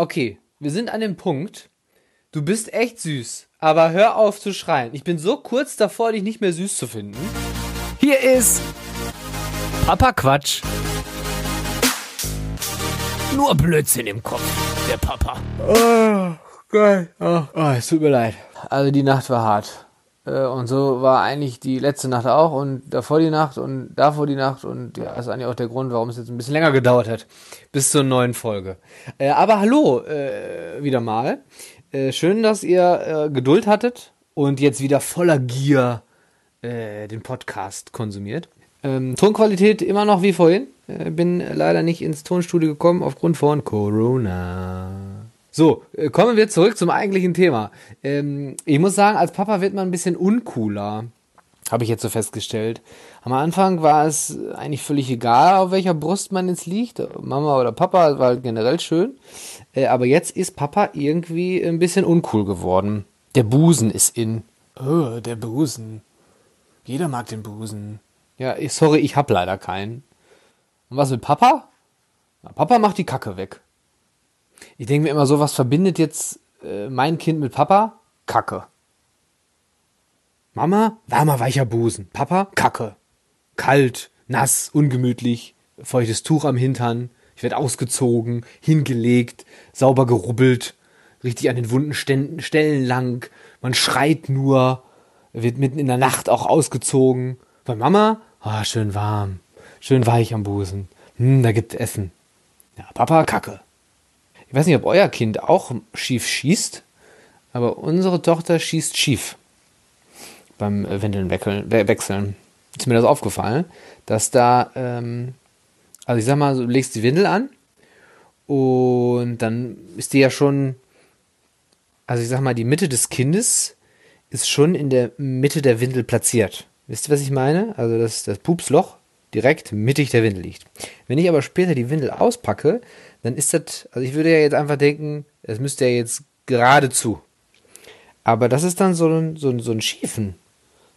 Okay, wir sind an dem Punkt. Du bist echt süß, aber hör auf zu schreien. Ich bin so kurz davor, dich nicht mehr süß zu finden. Hier ist Papa Quatsch. Nur Blödsinn im Kopf, der Papa. Oh, geil. Oh, oh, es tut mir leid. Also die Nacht war hart. Äh, und so war eigentlich die letzte Nacht auch und davor die Nacht und davor die Nacht und ja, das ist eigentlich auch der Grund, warum es jetzt ein bisschen länger gedauert hat bis zur neuen Folge. Äh, aber hallo äh, wieder mal. Äh, schön, dass ihr äh, Geduld hattet und jetzt wieder voller Gier äh, den Podcast konsumiert. Ähm, Tonqualität immer noch wie vorhin. bin leider nicht ins Tonstudio gekommen aufgrund von Corona. So, äh, kommen wir zurück zum eigentlichen Thema. Ähm, ich muss sagen, als Papa wird man ein bisschen uncooler. Habe ich jetzt so festgestellt. Am Anfang war es eigentlich völlig egal, auf welcher Brust man jetzt liegt. Mama oder Papa war generell schön. Äh, aber jetzt ist Papa irgendwie ein bisschen uncool geworden. Der Busen ist in. Oh, der Busen. Jeder mag den Busen. Ja, sorry, ich hab leider keinen. Und was mit Papa? Na, Papa macht die Kacke weg. Ich denke mir immer so, was verbindet jetzt äh, mein Kind mit Papa? Kacke. Mama, warmer, weicher Busen. Papa, Kacke. Kalt, nass, ungemütlich, feuchtes Tuch am Hintern. Ich werde ausgezogen, hingelegt, sauber gerubbelt, richtig an den wunden Ständen, Stellen lang. Man schreit nur, wird mitten in der Nacht auch ausgezogen. Bei Mama, oh, schön warm, schön weich am Busen. Hm, da gibt's Essen. Ja, Papa, Kacke. Ich weiß nicht, ob euer Kind auch schief schießt, aber unsere Tochter schießt schief beim Windeln wechseln. Ist mir das aufgefallen, dass da, ähm, also ich sag mal, du legst die Windel an und dann ist die ja schon, also ich sag mal, die Mitte des Kindes ist schon in der Mitte der Windel platziert. Wisst ihr, was ich meine? Also das, das Pupsloch direkt mittig der Windel liegt. Wenn ich aber später die Windel auspacke, dann ist das, also ich würde ja jetzt einfach denken, es müsste ja jetzt geradezu. Aber das ist dann so ein, so ein, so ein Schiefen.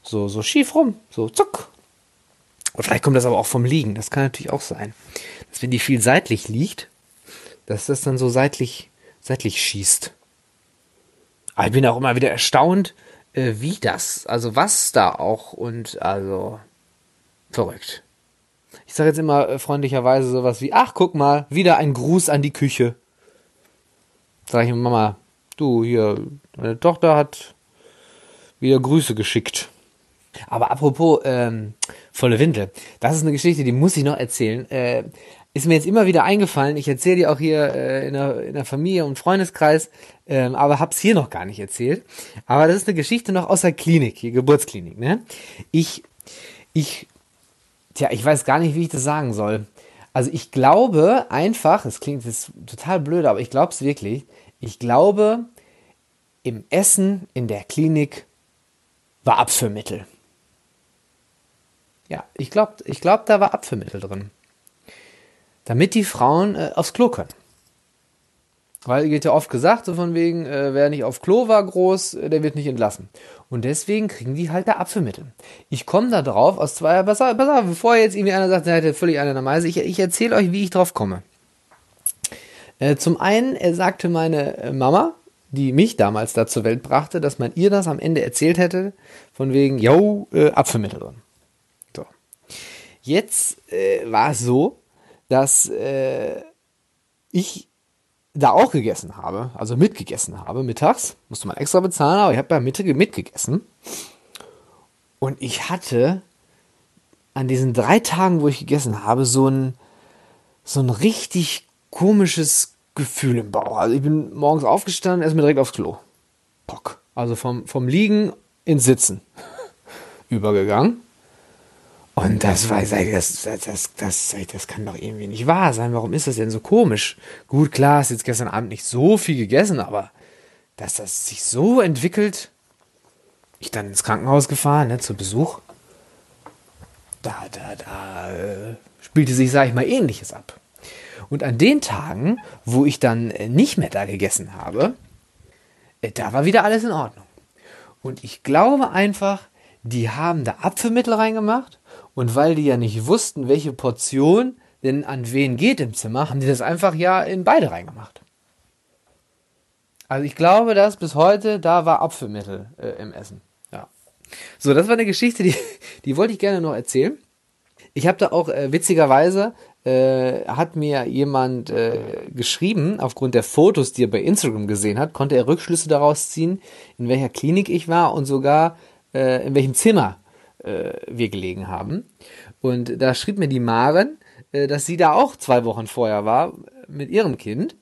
So, so schief rum. So zuck. Und vielleicht kommt das aber auch vom Liegen. Das kann natürlich auch sein. Dass wenn die viel seitlich liegt, dass das dann so seitlich, seitlich schießt. Aber ich bin auch immer wieder erstaunt, äh, wie das, also was da auch und also verrückt. Ich sage jetzt immer äh, freundlicherweise sowas wie, ach, guck mal, wieder ein Gruß an die Küche. Sag ich Mama, du hier, deine Tochter hat wieder Grüße geschickt. Aber apropos ähm, volle Windel, das ist eine Geschichte, die muss ich noch erzählen. Äh, ist mir jetzt immer wieder eingefallen. Ich erzähle die auch hier äh, in, der, in der Familie und Freundeskreis, ähm, aber hab's hier noch gar nicht erzählt. Aber das ist eine Geschichte noch aus der Klinik, hier Geburtsklinik. Ne? Ich, ich Tja, ich weiß gar nicht, wie ich das sagen soll. Also ich glaube einfach, es klingt jetzt total blöd, aber ich glaube es wirklich. Ich glaube, im Essen in der Klinik war Abführmittel. Ja, ich glaube, ich glaub, da war Abführmittel drin. Damit die Frauen äh, aufs Klo können. Weil geht ja oft gesagt, so von wegen, äh, wer nicht auf Klo war groß, äh, der wird nicht entlassen. Und deswegen kriegen die halt da Apfelmittel. Ich komme da drauf aus zwei, pass auf, pass auf, bevor jetzt irgendwie einer sagt, der hat völlig einer der Meise, ich, ich erzähle euch, wie ich drauf komme. Äh, zum einen er sagte meine äh, Mama, die mich damals da zur Welt brachte, dass man ihr das am Ende erzählt hätte, von wegen, yo, äh, Apfelmittel drin. So. Jetzt äh, war es so, dass äh, ich da auch gegessen habe, also mitgegessen habe, mittags, musste man extra bezahlen, aber ich habe bei Mitte mitgegessen. Und ich hatte an diesen drei Tagen, wo ich gegessen habe, so ein, so ein richtig komisches Gefühl im Bauch. Also ich bin morgens aufgestanden, erstmal direkt aufs Klo. Pock. Also vom, vom Liegen ins Sitzen übergegangen. Und das war, das, das, das, das, kann doch irgendwie nicht wahr sein. Warum ist das denn so komisch? Gut, klar, hast jetzt gestern Abend nicht so viel gegessen, aber dass das sich so entwickelt, ich dann ins Krankenhaus gefahren, ne, zu Besuch, da, da, da äh, spielte sich, sag ich mal, ähnliches ab. Und an den Tagen, wo ich dann äh, nicht mehr da gegessen habe, äh, da war wieder alles in Ordnung. Und ich glaube einfach, die haben da Apfelmittel reingemacht und weil die ja nicht wussten, welche Portion denn an wen geht im Zimmer, haben die das einfach ja in beide reingemacht. Also ich glaube, dass bis heute da war Apfelmittel äh, im Essen. Ja. So, das war eine Geschichte, die, die wollte ich gerne noch erzählen. Ich habe da auch äh, witzigerweise äh, hat mir jemand äh, geschrieben, aufgrund der Fotos, die er bei Instagram gesehen hat, konnte er Rückschlüsse daraus ziehen, in welcher Klinik ich war und sogar äh, in welchem Zimmer äh, wir gelegen haben. Und da schrieb mir die Maren, äh, dass sie da auch zwei Wochen vorher war mit ihrem Kind.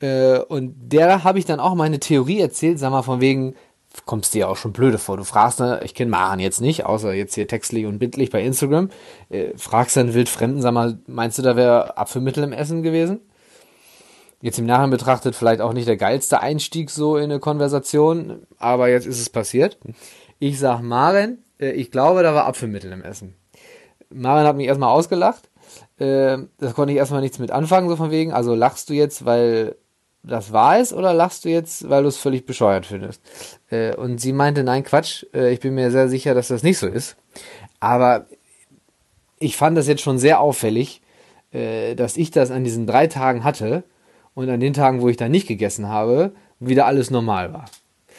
Äh, und der habe ich dann auch meine Theorie erzählt, sag mal, von wegen, kommst dir ja auch schon blöde vor. Du fragst, ne, ich kenne Maren jetzt nicht, außer jetzt hier textlich und bildlich bei Instagram, äh, fragst dann wildfremden, sag mal, meinst du, da wäre Apfelmittel im Essen gewesen? Jetzt im Nachhinein betrachtet vielleicht auch nicht der geilste Einstieg so in eine Konversation, aber jetzt ist es passiert. Ich sag Maren, ich glaube, da war Apfelmittel im Essen. Maren hat mich erstmal ausgelacht. Äh, das konnte ich erstmal nichts mit anfangen, so von wegen. Also lachst du jetzt, weil das wahr ist oder lachst du jetzt, weil du es völlig bescheuert findest? Äh, und sie meinte, nein, Quatsch, äh, ich bin mir sehr sicher, dass das nicht so ist. Aber ich fand das jetzt schon sehr auffällig, äh, dass ich das an diesen drei Tagen hatte und an den Tagen, wo ich da nicht gegessen habe, wieder alles normal war.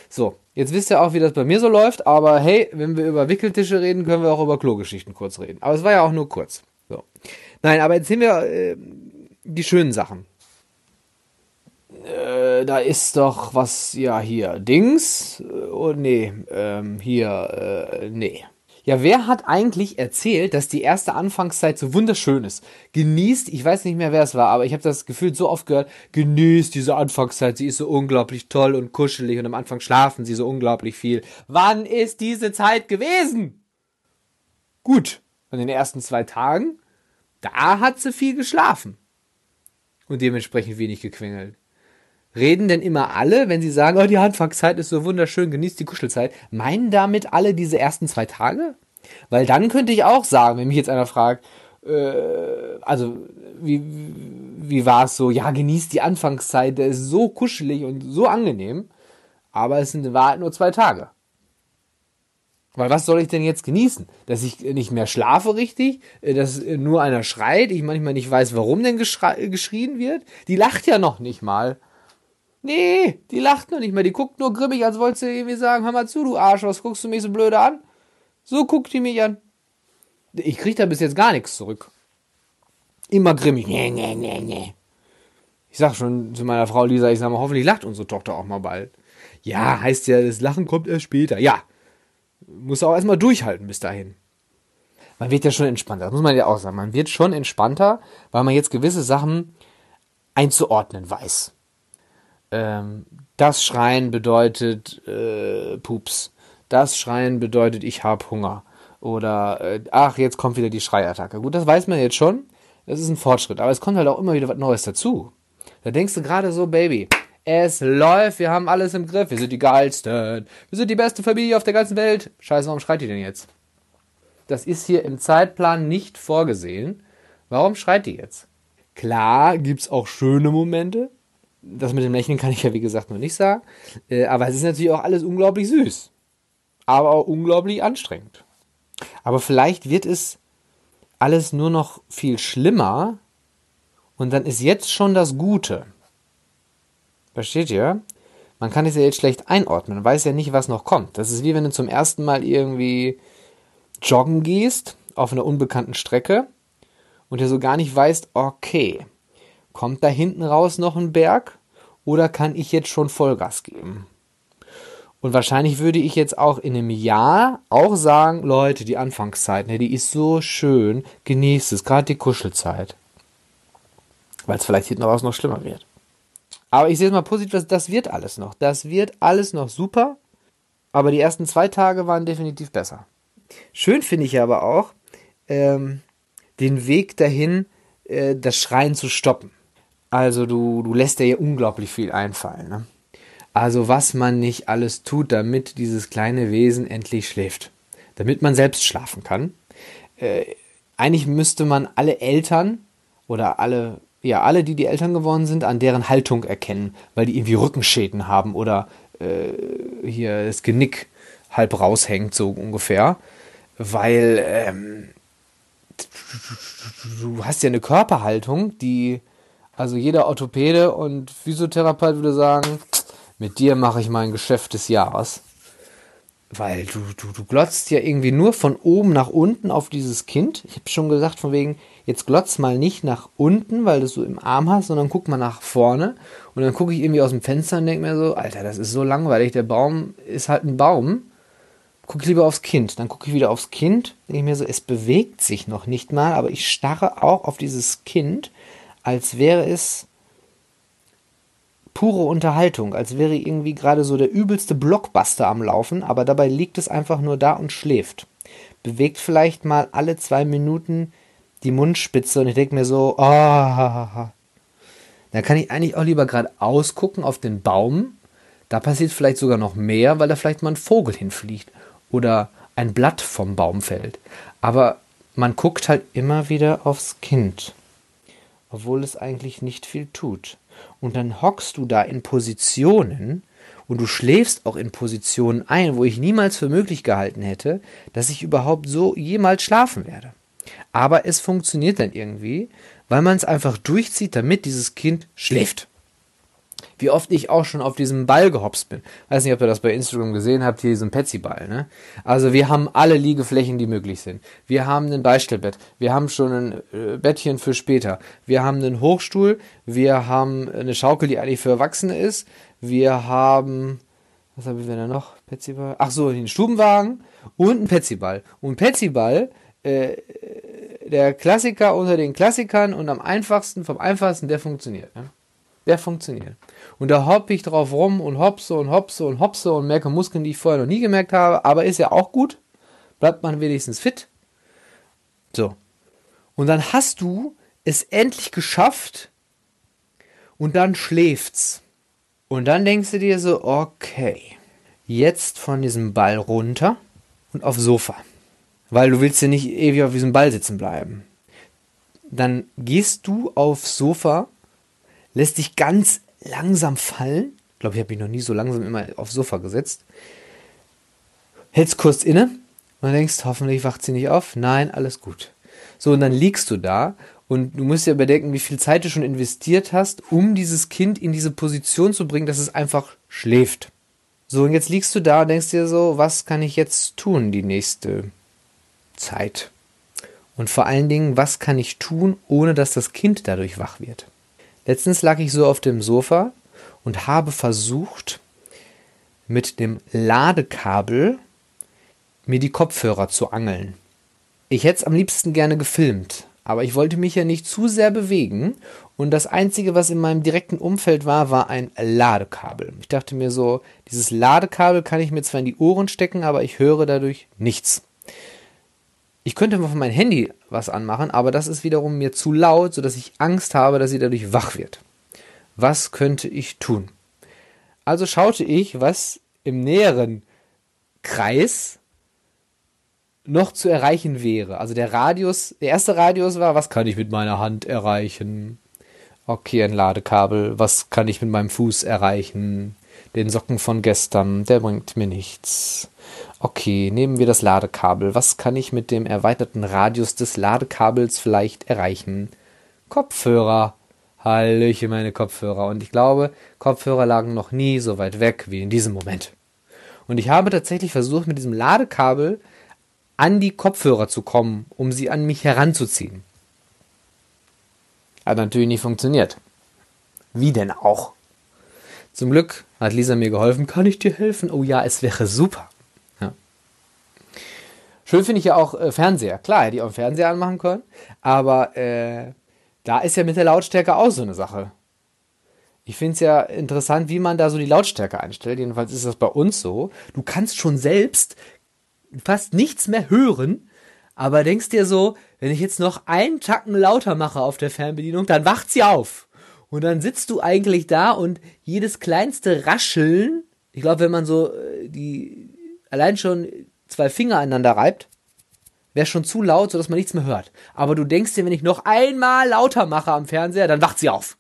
So, jetzt wisst ihr auch, wie das bei mir so läuft, aber hey, wenn wir über Wickeltische reden, können wir auch über Klogeschichten kurz reden. Aber es war ja auch nur kurz. So. Nein, aber jetzt sehen wir äh, die schönen Sachen äh, da ist doch was, ja, hier, Dings, oh nee, ähm, hier, äh, nee. Ja, wer hat eigentlich erzählt, dass die erste Anfangszeit so wunderschön ist? Genießt, ich weiß nicht mehr, wer es war, aber ich habe das Gefühl so oft gehört, genießt diese Anfangszeit, sie ist so unglaublich toll und kuschelig und am Anfang schlafen sie so unglaublich viel. Wann ist diese Zeit gewesen? Gut, an den ersten zwei Tagen, da hat sie viel geschlafen und dementsprechend wenig gequengelt. Reden denn immer alle, wenn sie sagen, oh, die Anfangszeit ist so wunderschön, genießt die Kuschelzeit, meinen damit alle diese ersten zwei Tage? Weil dann könnte ich auch sagen, wenn mich jetzt einer fragt, äh, also wie, wie war es so, ja, genießt die Anfangszeit, der ist so kuschelig und so angenehm, aber es sind in Wahrheit nur zwei Tage. Weil was soll ich denn jetzt genießen? Dass ich nicht mehr schlafe richtig, äh, dass nur einer schreit, ich manchmal nicht weiß, warum denn geschrien wird. Die lacht ja noch nicht mal. Nee, die lacht noch nicht mehr. Die guckt nur grimmig, als wollte sie irgendwie sagen, hör mal zu, du Arsch, was guckst du mich so blöde an? So guckt die mich an. Ich krieg da bis jetzt gar nichts zurück. Immer grimmig. Nee, nee, nee, nee. Ich sag schon zu meiner Frau Lisa, ich sag mal, hoffentlich lacht unsere Tochter auch mal bald. Ja, heißt ja, das Lachen kommt erst später. Ja. Muss auch erstmal durchhalten bis dahin. Man wird ja schon entspannter, das muss man ja auch sagen. Man wird schon entspannter, weil man jetzt gewisse Sachen einzuordnen weiß ähm, das Schreien bedeutet äh, Pups. Das Schreien bedeutet, ich habe Hunger. Oder, äh, ach, jetzt kommt wieder die Schreiattacke. Gut, das weiß man jetzt schon. Das ist ein Fortschritt. Aber es kommt halt auch immer wieder was Neues dazu. Da denkst du gerade so, Baby, es läuft, wir haben alles im Griff, wir sind die geilsten, wir sind die beste Familie auf der ganzen Welt. Scheiße, warum schreit die denn jetzt? Das ist hier im Zeitplan nicht vorgesehen. Warum schreit die jetzt? Klar gibt's auch schöne Momente, das mit dem Lächeln kann ich ja wie gesagt noch nicht sagen. Äh, aber es ist natürlich auch alles unglaublich süß. Aber auch unglaublich anstrengend. Aber vielleicht wird es alles nur noch viel schlimmer und dann ist jetzt schon das Gute. Versteht ihr? Man kann es ja jetzt schlecht einordnen. Man weiß ja nicht, was noch kommt. Das ist wie wenn du zum ersten Mal irgendwie joggen gehst auf einer unbekannten Strecke und dir so gar nicht weißt, okay, Kommt da hinten raus noch ein Berg oder kann ich jetzt schon Vollgas geben? Und wahrscheinlich würde ich jetzt auch in einem Jahr auch sagen, Leute, die Anfangszeit, ne, die ist so schön, genießt es, gerade die Kuschelzeit. Weil es vielleicht hinten raus noch schlimmer wird. Aber ich sehe es mal positiv, das wird alles noch. Das wird alles noch super. Aber die ersten zwei Tage waren definitiv besser. Schön finde ich aber auch ähm, den Weg dahin, äh, das Schreien zu stoppen. Also du, du lässt dir ja unglaublich viel einfallen. Ne? Also was man nicht alles tut, damit dieses kleine Wesen endlich schläft. Damit man selbst schlafen kann. Äh, eigentlich müsste man alle Eltern oder alle, ja, alle, die die Eltern geworden sind, an deren Haltung erkennen, weil die irgendwie Rückenschäden haben oder äh, hier das Genick halb raushängt, so ungefähr. Weil ähm, du hast ja eine Körperhaltung, die also jeder Orthopäde und Physiotherapeut würde sagen, mit dir mache ich mein Geschäft des Jahres. Weil du, du, du glotzt ja irgendwie nur von oben nach unten auf dieses Kind. Ich habe schon gesagt, von wegen, jetzt glotz mal nicht nach unten, weil du es so im Arm hast, sondern guck mal nach vorne. Und dann gucke ich irgendwie aus dem Fenster und denke mir so, Alter, das ist so langweilig. Der Baum ist halt ein Baum. Guck ich lieber aufs Kind. Dann gucke ich wieder aufs Kind, denke mir so, es bewegt sich noch nicht mal, aber ich starre auch auf dieses Kind, als wäre es pure Unterhaltung, als wäre irgendwie gerade so der übelste Blockbuster am Laufen, aber dabei liegt es einfach nur da und schläft. Bewegt vielleicht mal alle zwei Minuten die Mundspitze und ich denke mir so. Oh. Da kann ich eigentlich auch lieber gerade ausgucken auf den Baum. Da passiert vielleicht sogar noch mehr, weil da vielleicht mal ein Vogel hinfliegt oder ein Blatt vom Baum fällt. Aber man guckt halt immer wieder aufs Kind, obwohl es eigentlich nicht viel tut und dann hockst du da in Positionen und du schläfst auch in Positionen ein, wo ich niemals für möglich gehalten hätte, dass ich überhaupt so jemals schlafen werde. Aber es funktioniert dann irgendwie, weil man es einfach durchzieht, damit dieses Kind schläft wie oft ich auch schon auf diesem Ball gehopst bin. Weiß nicht, ob ihr das bei Instagram gesehen habt, hier diesen Petsy-Ball. Ne? Also wir haben alle Liegeflächen, die möglich sind. Wir haben ein Beistellbett. Wir haben schon ein äh, Bettchen für später. Wir haben einen Hochstuhl. Wir haben eine Schaukel, die eigentlich für Erwachsene ist. Wir haben, was haben wir denn noch? Petsy-Ball? Ach so, den Stubenwagen und ein Petsy-Ball. Und Petsy-Ball, äh, der Klassiker unter den Klassikern und am einfachsten, vom einfachsten, der funktioniert. Ne? Der funktioniert. Und da hoppe ich drauf rum und hopse und hopse und hopse und merke Muskeln, die ich vorher noch nie gemerkt habe. Aber ist ja auch gut. Bleibt man wenigstens fit. So. Und dann hast du es endlich geschafft und dann schläft's. Und dann denkst du dir so, okay, jetzt von diesem Ball runter und aufs Sofa. Weil du willst ja nicht ewig auf diesem Ball sitzen bleiben. Dann gehst du aufs Sofa lässt dich ganz langsam fallen. Ich glaube, ich habe mich noch nie so langsam immer aufs Sofa gesetzt. Hältst kurz inne und denkst, hoffentlich wacht sie nicht auf. Nein, alles gut. So, und dann liegst du da und du musst dir überdenken, wie viel Zeit du schon investiert hast, um dieses Kind in diese Position zu bringen, dass es einfach schläft. So, und jetzt liegst du da und denkst dir so, was kann ich jetzt tun die nächste Zeit? Und vor allen Dingen, was kann ich tun, ohne dass das Kind dadurch wach wird? Letztens lag ich so auf dem Sofa und habe versucht, mit dem Ladekabel mir die Kopfhörer zu angeln. Ich hätte es am liebsten gerne gefilmt, aber ich wollte mich ja nicht zu sehr bewegen und das Einzige, was in meinem direkten Umfeld war, war ein Ladekabel. Ich dachte mir so, dieses Ladekabel kann ich mir zwar in die Ohren stecken, aber ich höre dadurch nichts. Ich könnte mal von meinem Handy was anmachen, aber das ist wiederum mir zu laut, sodass ich Angst habe, dass sie dadurch wach wird. Was könnte ich tun? Also schaute ich, was im näheren Kreis noch zu erreichen wäre. Also der Radius, der erste Radius war, was kann ich mit meiner Hand erreichen? Okay, ein Ladekabel. Was kann ich mit meinem Fuß erreichen? Den Socken von gestern, der bringt mir nichts. Okay, nehmen wir das Ladekabel. Was kann ich mit dem erweiterten Radius des Ladekabels vielleicht erreichen? Kopfhörer. Hallöchen, meine Kopfhörer. Und ich glaube, Kopfhörer lagen noch nie so weit weg wie in diesem Moment. Und ich habe tatsächlich versucht, mit diesem Ladekabel an die Kopfhörer zu kommen, um sie an mich heranzuziehen. Hat natürlich nicht funktioniert. Wie denn auch? Zum Glück hat Lisa mir geholfen. Kann ich dir helfen? Oh ja, es wäre super. Schön finde ich ja auch äh, Fernseher. Klar, hätte ich auch einen Fernseher anmachen können. Aber äh, da ist ja mit der Lautstärke auch so eine Sache. Ich finde es ja interessant, wie man da so die Lautstärke einstellt. Jedenfalls ist das bei uns so. Du kannst schon selbst fast nichts mehr hören, aber denkst dir so, wenn ich jetzt noch einen Tacken lauter mache auf der Fernbedienung, dann wacht sie auf. Und dann sitzt du eigentlich da und jedes kleinste Rascheln, ich glaube, wenn man so äh, die allein schon zwei Finger aneinander reibt, wäre schon zu laut, sodass man nichts mehr hört. Aber du denkst dir, wenn ich noch einmal lauter mache am Fernseher, dann wacht sie auf.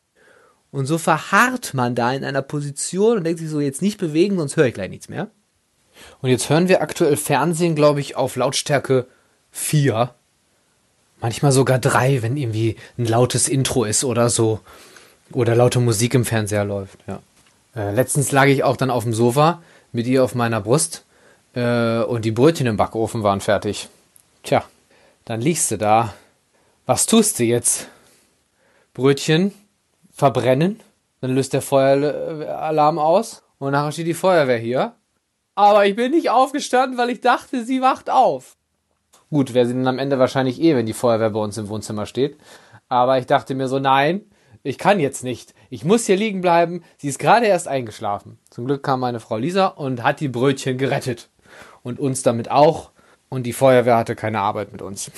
Und so verharrt man da in einer Position und denkt sich so, jetzt nicht bewegen, sonst höre ich gleich nichts mehr. Und jetzt hören wir aktuell Fernsehen, glaube ich, auf Lautstärke 4. Manchmal sogar 3, wenn irgendwie ein lautes Intro ist oder so. Oder laute Musik im Fernseher läuft, ja. Äh, letztens lag ich auch dann auf dem Sofa mit ihr auf meiner Brust äh, und die Brötchen im Backofen waren fertig. Tja, dann liegst du da. Was tust du jetzt? Brötchen verbrennen, dann löst der Feueralarm aus und nachher steht die Feuerwehr hier. Aber ich bin nicht aufgestanden, weil ich dachte, sie wacht auf. Gut, wäre sie dann am Ende wahrscheinlich eh, wenn die Feuerwehr bei uns im Wohnzimmer steht. Aber ich dachte mir so, nein, ich kann jetzt nicht. Ich muss hier liegen bleiben. Sie ist gerade erst eingeschlafen. Zum Glück kam meine Frau Lisa und hat die Brötchen gerettet. Und uns damit auch. Und die Feuerwehr hatte keine Arbeit mit uns.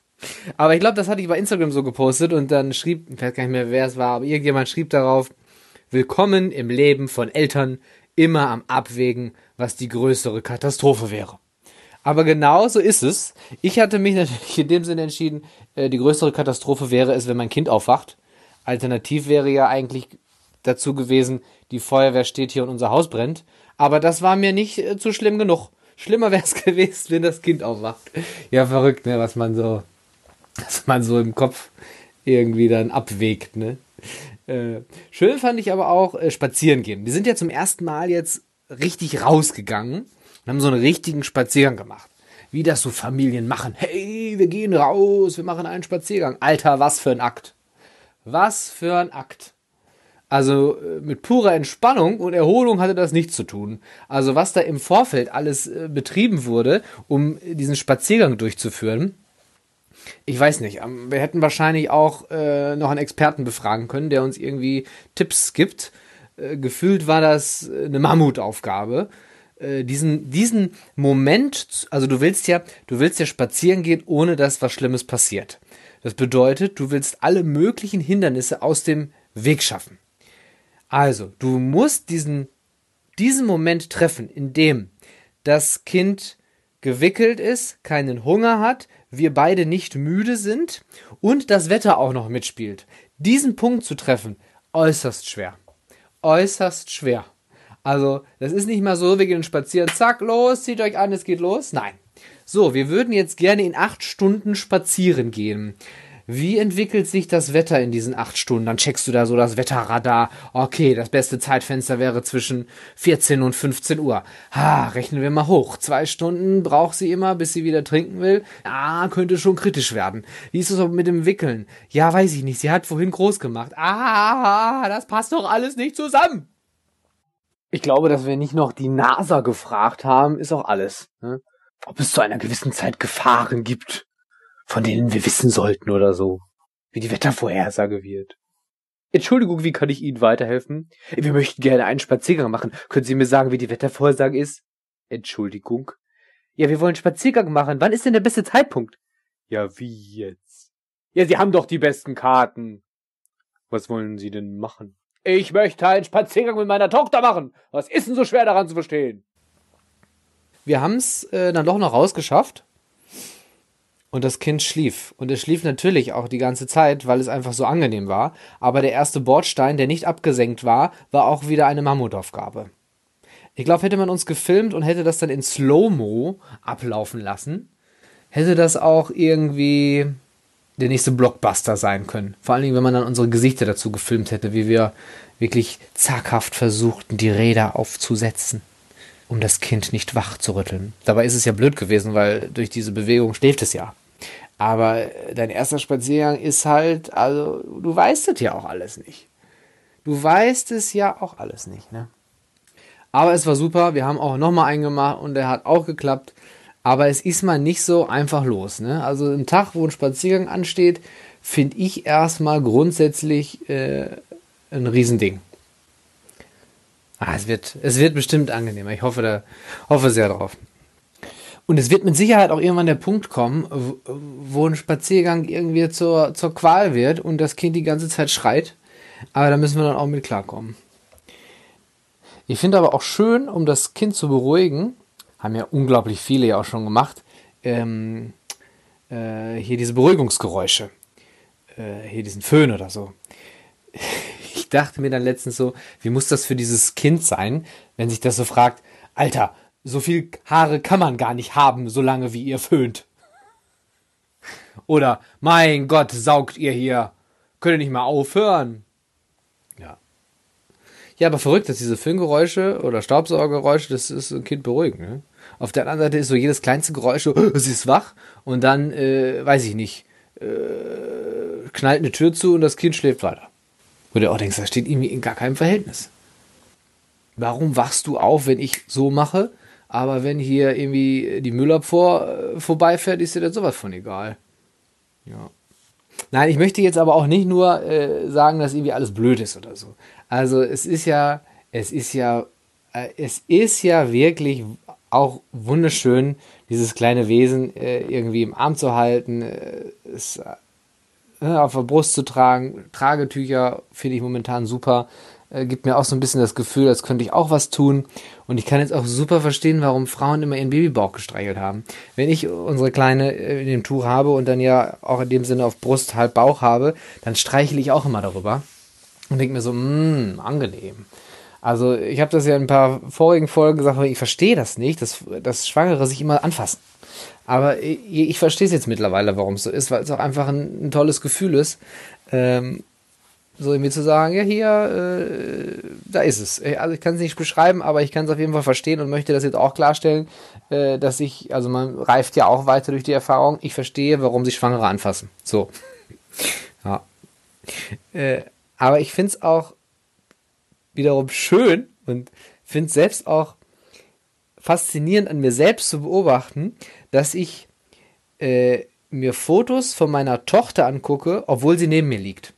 aber ich glaube, das hatte ich bei Instagram so gepostet und dann schrieb, ich weiß gar nicht mehr, wer es war, aber irgendjemand schrieb darauf, Willkommen im Leben von Eltern, immer am Abwägen, was die größere Katastrophe wäre. Aber genau so ist es. Ich hatte mich natürlich in dem Sinne entschieden, äh, die größere Katastrophe wäre es, wenn mein Kind aufwacht. Alternativ wäre ja eigentlich dazu gewesen, die Feuerwehr steht hier und unser Haus brennt. Aber das war mir nicht äh, zu schlimm genug. Schlimmer wäre es gewesen, wenn das Kind aufwacht. Ja, verrückt, ne, was man so, was man so im Kopf irgendwie dann abwägt, ne. Äh, schön fand ich aber auch äh, spazieren gehen. Wir sind ja zum ersten Mal jetzt richtig rausgegangen und haben so einen richtigen Spaziergang gemacht. Wie das so Familien machen. Hey, wir gehen raus, wir machen einen Spaziergang. Alter, was für ein Akt. Was für ein Akt. Also äh, mit purer Entspannung und Erholung hatte das nichts zu tun. Also was da im Vorfeld alles äh, betrieben wurde, um diesen Spaziergang durchzuführen, ich weiß nicht. Ähm, wir hätten wahrscheinlich auch äh, noch einen Experten befragen können, der uns irgendwie Tipps gibt. Äh, gefühlt war das eine Mammutaufgabe. Äh, diesen, diesen Moment, also du willst ja, du willst ja spazieren gehen, ohne dass was Schlimmes passiert. Das bedeutet, du willst alle möglichen Hindernisse aus dem Weg schaffen. Also, du musst diesen, diesen Moment treffen, in dem das Kind gewickelt ist, keinen Hunger hat, wir beide nicht müde sind und das Wetter auch noch mitspielt. Diesen Punkt zu treffen, äußerst schwer. Äußerst schwer. Also, das ist nicht mal so, wir gehen spazieren, zack, los, zieht euch an, es geht los. Nein. So, wir würden jetzt gerne in acht Stunden spazieren gehen. Wie entwickelt sich das Wetter in diesen acht Stunden? Dann checkst du da so das Wetterradar. Okay, das beste Zeitfenster wäre zwischen 14 und 15 Uhr. Ha, rechnen wir mal hoch. Zwei Stunden braucht sie immer, bis sie wieder trinken will. Ah, könnte schon kritisch werden. Wie ist es mit dem Wickeln? Ja, weiß ich nicht. Sie hat vorhin groß gemacht. Ah, das passt doch alles nicht zusammen. Ich glaube, dass wir nicht noch die NASA gefragt haben, ist auch alles. Ne? Ob es zu einer gewissen Zeit Gefahren gibt von denen wir wissen sollten oder so. Wie die Wettervorhersage wird. Entschuldigung, wie kann ich Ihnen weiterhelfen? Wir möchten gerne einen Spaziergang machen. Können Sie mir sagen, wie die Wettervorhersage ist? Entschuldigung. Ja, wir wollen Spaziergang machen. Wann ist denn der beste Zeitpunkt? Ja, wie jetzt? Ja, Sie haben doch die besten Karten. Was wollen Sie denn machen? Ich möchte einen Spaziergang mit meiner Tochter machen. Was ist denn so schwer daran zu verstehen? Wir haben's äh, dann doch noch rausgeschafft und das Kind schlief. Und es schlief natürlich auch die ganze Zeit, weil es einfach so angenehm war. Aber der erste Bordstein, der nicht abgesenkt war, war auch wieder eine Mammutaufgabe. Ich glaube, hätte man uns gefilmt und hätte das dann in Slow-Mo ablaufen lassen, hätte das auch irgendwie der nächste Blockbuster sein können. Vor allen Dingen, wenn man dann unsere Gesichter dazu gefilmt hätte, wie wir wirklich zaghaft versuchten, die Räder aufzusetzen um das Kind nicht wach zu rütteln. Dabei ist es ja blöd gewesen, weil durch diese Bewegung schläft es ja. Aber dein erster Spaziergang ist halt, also du weißt es ja auch alles nicht. Du weißt es ja auch alles nicht, ne? Aber es war super, wir haben auch nochmal einen gemacht und der hat auch geklappt. Aber es ist mal nicht so einfach los, ne? Also ein Tag, wo ein Spaziergang ansteht, finde ich erstmal grundsätzlich äh, ein Riesending. Ah, es wird, es wird bestimmt angenehmer. Ich hoffe, da, hoffe sehr drauf. Und es wird mit Sicherheit auch irgendwann der Punkt kommen, wo ein Spaziergang irgendwie zur, zur Qual wird und das Kind die ganze Zeit schreit. Aber da müssen wir dann auch mit klarkommen. Ich finde aber auch schön, um das Kind zu beruhigen, haben ja unglaublich viele ja auch schon gemacht, ähm, äh, hier diese Beruhigungsgeräusche. Äh, hier diesen Föhn oder so ich dachte mir dann letztens so, wie muss das für dieses Kind sein, wenn sich das so fragt, Alter, so viel Haare kann man gar nicht haben, solange wie ihr föhnt. Oder, mein Gott, saugt ihr hier. Könnt ihr nicht mal aufhören? Ja. Ja, aber verrückt, dass diese Föhngeräusche oder Staubsaugergeräusche, das ist ein Kind beruhigen. Ne? Auf der anderen Seite ist so jedes kleinste Geräusch so, sie ist wach und dann, äh, weiß ich nicht, äh, knallt eine Tür zu und das Kind schläft weiter. Wo du auch denkst, das steht irgendwie in gar keinem Verhältnis. Warum wachst du auf, wenn ich so mache? Aber wenn hier irgendwie die Müllabfuhr äh, vorbeifährt, ist dir das sowas von egal. Ja. Nein, ich möchte jetzt aber auch nicht nur äh, sagen, dass irgendwie alles blöd ist oder so. Also es ist ja, es ist ja, äh, es ist ja wirklich auch wunderschön, dieses kleine Wesen äh, irgendwie im Arm zu halten, äh, es äh, auf der Brust zu tragen. Tragetücher finde ich momentan super. Äh, gibt mir auch so ein bisschen das Gefühl, als könnte ich auch was tun. Und ich kann jetzt auch super verstehen, warum Frauen immer ihren Babybauch gestreichelt haben. Wenn ich unsere Kleine äh, in dem Tuch habe und dann ja auch in dem Sinne auf Brust halb Bauch habe, dann streichle ich auch immer darüber und denke mir so, mmm, angenehm. Also ich habe das ja in ein paar vorigen Folgen gesagt, aber ich verstehe das nicht, dass, dass Schwangere sich immer anfassen. Aber ich, ich verstehe es jetzt mittlerweile, warum es so ist, weil es auch einfach ein, ein tolles Gefühl ist. Ähm, so irgendwie zu sagen, ja, hier, äh, da ist es. Äh, also ich kann es nicht beschreiben, aber ich kann es auf jeden Fall verstehen und möchte das jetzt auch klarstellen, äh, dass ich, also man reift ja auch weiter durch die Erfahrung, ich verstehe, warum sich Schwangere anfassen. So. ja. Äh, aber ich finde es auch wiederum schön und finde es selbst auch faszinierend an mir selbst zu beobachten, dass ich äh, mir Fotos von meiner Tochter angucke, obwohl sie neben mir liegt.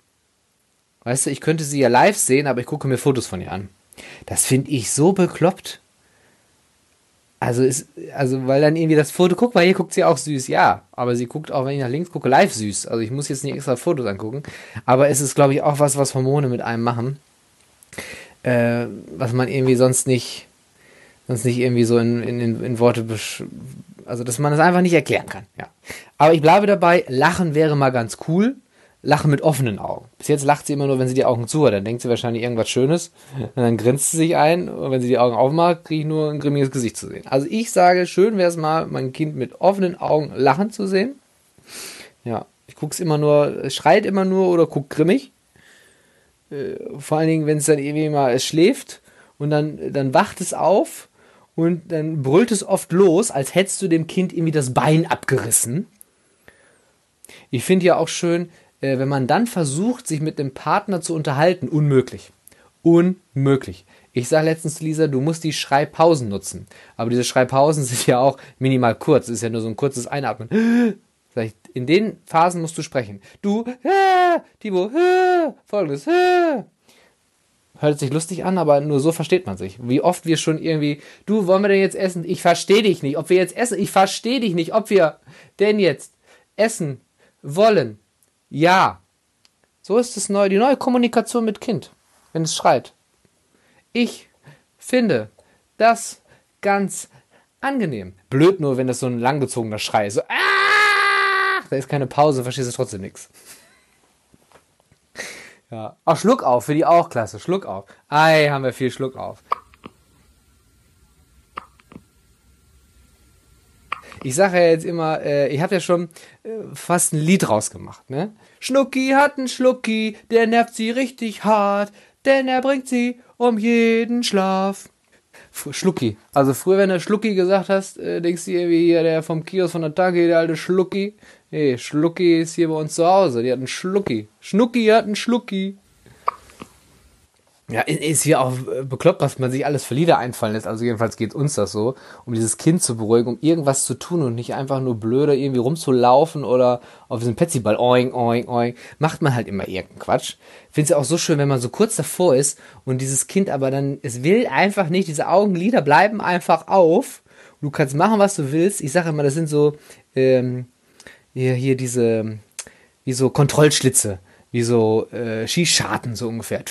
Weißt du, ich könnte sie ja live sehen, aber ich gucke mir Fotos von ihr an. Das finde ich so bekloppt. Also ist, also weil dann irgendwie das Foto guckt, weil hier guckt sie auch süß, ja. Aber sie guckt auch, wenn ich nach links gucke, live süß. Also ich muss jetzt nicht extra Fotos angucken. Aber es ist, glaube ich, auch was, was Hormone mit einem machen. Äh, was man irgendwie sonst nicht, sonst nicht irgendwie so in, in, in Worte, also dass man das einfach nicht erklären kann, ja. Aber ich bleibe dabei, Lachen wäre mal ganz cool lachen mit offenen Augen. Bis jetzt lacht sie immer nur, wenn sie die Augen zu hat. Dann denkt sie wahrscheinlich irgendwas Schönes. Und dann grinst sie sich ein. Und wenn sie die Augen aufmacht, kriege ich nur ein grimmiges Gesicht zu sehen. Also ich sage, schön wäre es mal, mein Kind mit offenen Augen lachen zu sehen. Ja, ich gucke es immer nur, schreit immer nur oder guckt grimmig. Äh, vor allen Dingen, wenn es dann irgendwie mal, es schläft und dann, dann wacht es auf und dann brüllt es oft los, als hättest du dem Kind irgendwie das Bein abgerissen. Ich finde ja auch schön, äh, wenn man dann versucht, sich mit dem Partner zu unterhalten, unmöglich. Unmöglich. Ich sage letztens zu Lisa, du musst die Schreibpausen nutzen. Aber diese Schreibpausen sind ja auch minimal kurz. Es ist ja nur so ein kurzes Einatmen. In den Phasen musst du sprechen. Du, äh, Tibo, äh, folgendes, äh. Hört sich lustig an, aber nur so versteht man sich. Wie oft wir schon irgendwie, du, wollen wir denn jetzt essen? Ich verstehe dich nicht. Ob wir jetzt essen? Ich verstehe dich nicht. Ob wir denn jetzt essen wollen? Ja. So ist es neu, die neue Kommunikation mit Kind, wenn es schreit. Ich finde das ganz angenehm. Blöd nur, wenn das so ein langgezogener Schrei ist. So, ah! Da ist keine Pause, verstehst du trotzdem nichts. Ja. Auch Schluck auf, für die auch klasse. Schluck auf. Ei, haben wir viel Schluck auf. Ich sage ja jetzt immer, äh, ich habe ja schon äh, fast ein Lied rausgemacht, ne? Schnucki hat einen Schlucki, der nervt sie richtig hart, denn er bringt sie um jeden Schlaf. Schlucki. Also früher, wenn du Schlucki gesagt hast, äh, denkst du irgendwie hier der vom Kiosk von der Tage, der alte Schlucki. Nee, Schlucki ist hier bei uns zu Hause. Die hat einen Schlucki. Schnucki hat einen Schlucki. Ja, ist hier auch äh, bekloppt, was man sich alles für Lieder einfallen lässt. Also jedenfalls geht uns das so, um dieses Kind zu beruhigen, um irgendwas zu tun und nicht einfach nur blöder irgendwie rumzulaufen oder auf diesem Petsyball oing, oing, oing. Macht man halt immer irgendeinen Quatsch. Finde es ja auch so schön, wenn man so kurz davor ist und dieses Kind aber dann, es will einfach nicht, diese Augenlider bleiben einfach auf. Du kannst machen, was du willst. Ich sage immer, das sind so, ähm, hier, hier diese, wie so Kontrollschlitze wie so äh, Skischarten so ungefähr.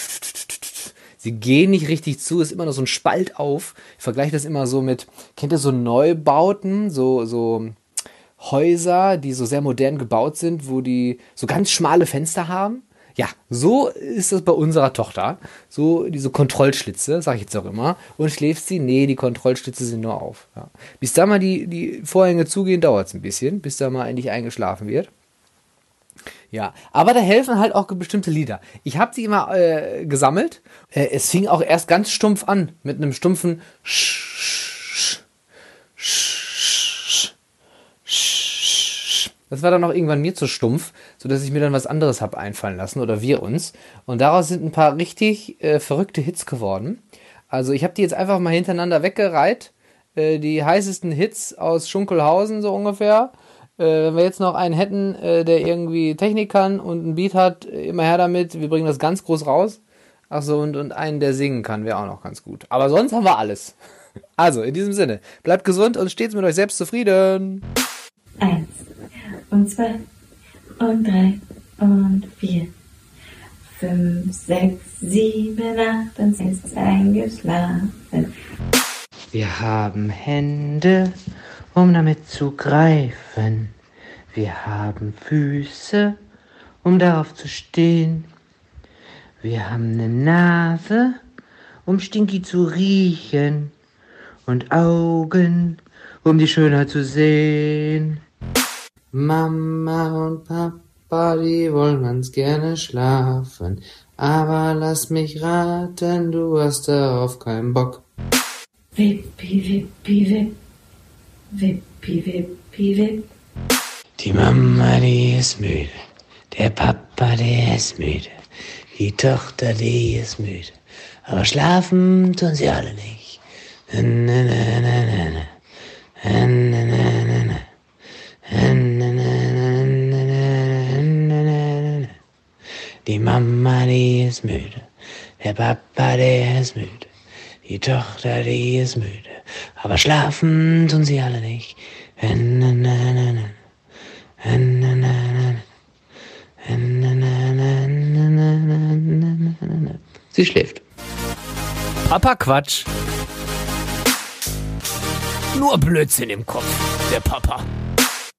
Sie gehen nicht richtig zu, ist immer noch so ein Spalt auf. Ich vergleiche das immer so mit, kennt ihr so Neubauten, so, so Häuser, die so sehr modern gebaut sind, wo die so ganz schmale Fenster haben? Ja, so ist das bei unserer Tochter. So diese Kontrollschlitze, sage ich jetzt auch immer. Und schläft sie? Nee, die Kontrollschlitze sind nur auf. Ja. Bis da mal die, die Vorhänge zugehen, dauert es ein bisschen, bis da mal endlich eingeschlafen wird. Ja, aber da helfen halt auch bestimmte Lieder. Ich habe die immer äh, gesammelt. Äh, es fing auch erst ganz stumpf an mit einem stumpfen Sch, Sch, Sch. Das war dann auch irgendwann mir zu stumpf, sodass ich mir dann was anderes habe einfallen lassen oder wir uns. Und daraus sind ein paar richtig äh, verrückte Hits geworden. Also ich habe die jetzt einfach mal hintereinander weggereiht. Äh, die heißesten Hits aus Schunkelhausen so ungefähr. Äh, wenn wir jetzt noch einen hätten, äh, der irgendwie Technik kann und einen Beat hat, immer her damit. Wir bringen das ganz groß raus. Achso, und, und einen, der singen kann, wäre auch noch ganz gut. Aber sonst haben wir alles. Also, in diesem Sinne, bleibt gesund und stets mit euch selbst zufrieden. Eins und zwei und drei und vier. Fünf, sechs, sieben, acht und ist eingeschlafen. Wir haben Hände, um damit zu greifen. Wir haben Füße, um darauf zu stehen. Wir haben eine Nase, um Stinky zu riechen. Und Augen, um die Schönheit zu sehen. Mama und Papa, die wollen ganz gerne schlafen. Aber lass mich raten, du hast darauf keinen Bock. Wippi, wippi, wipp. Wippi, wippi, wipp. Die Mama, die ist müde. Der Papa, der ist müde. Die Tochter, die ist müde. Aber schlafen tun sie alle nicht. Na, na, na, na, na. Die Mama, die ist müde. Der Papa, der ist müde. Die Tochter, die ist müde, aber schlafen tun sie alle nicht. Sie schläft. Papa Quatsch. Nur Blödsinn im Kopf, der Papa.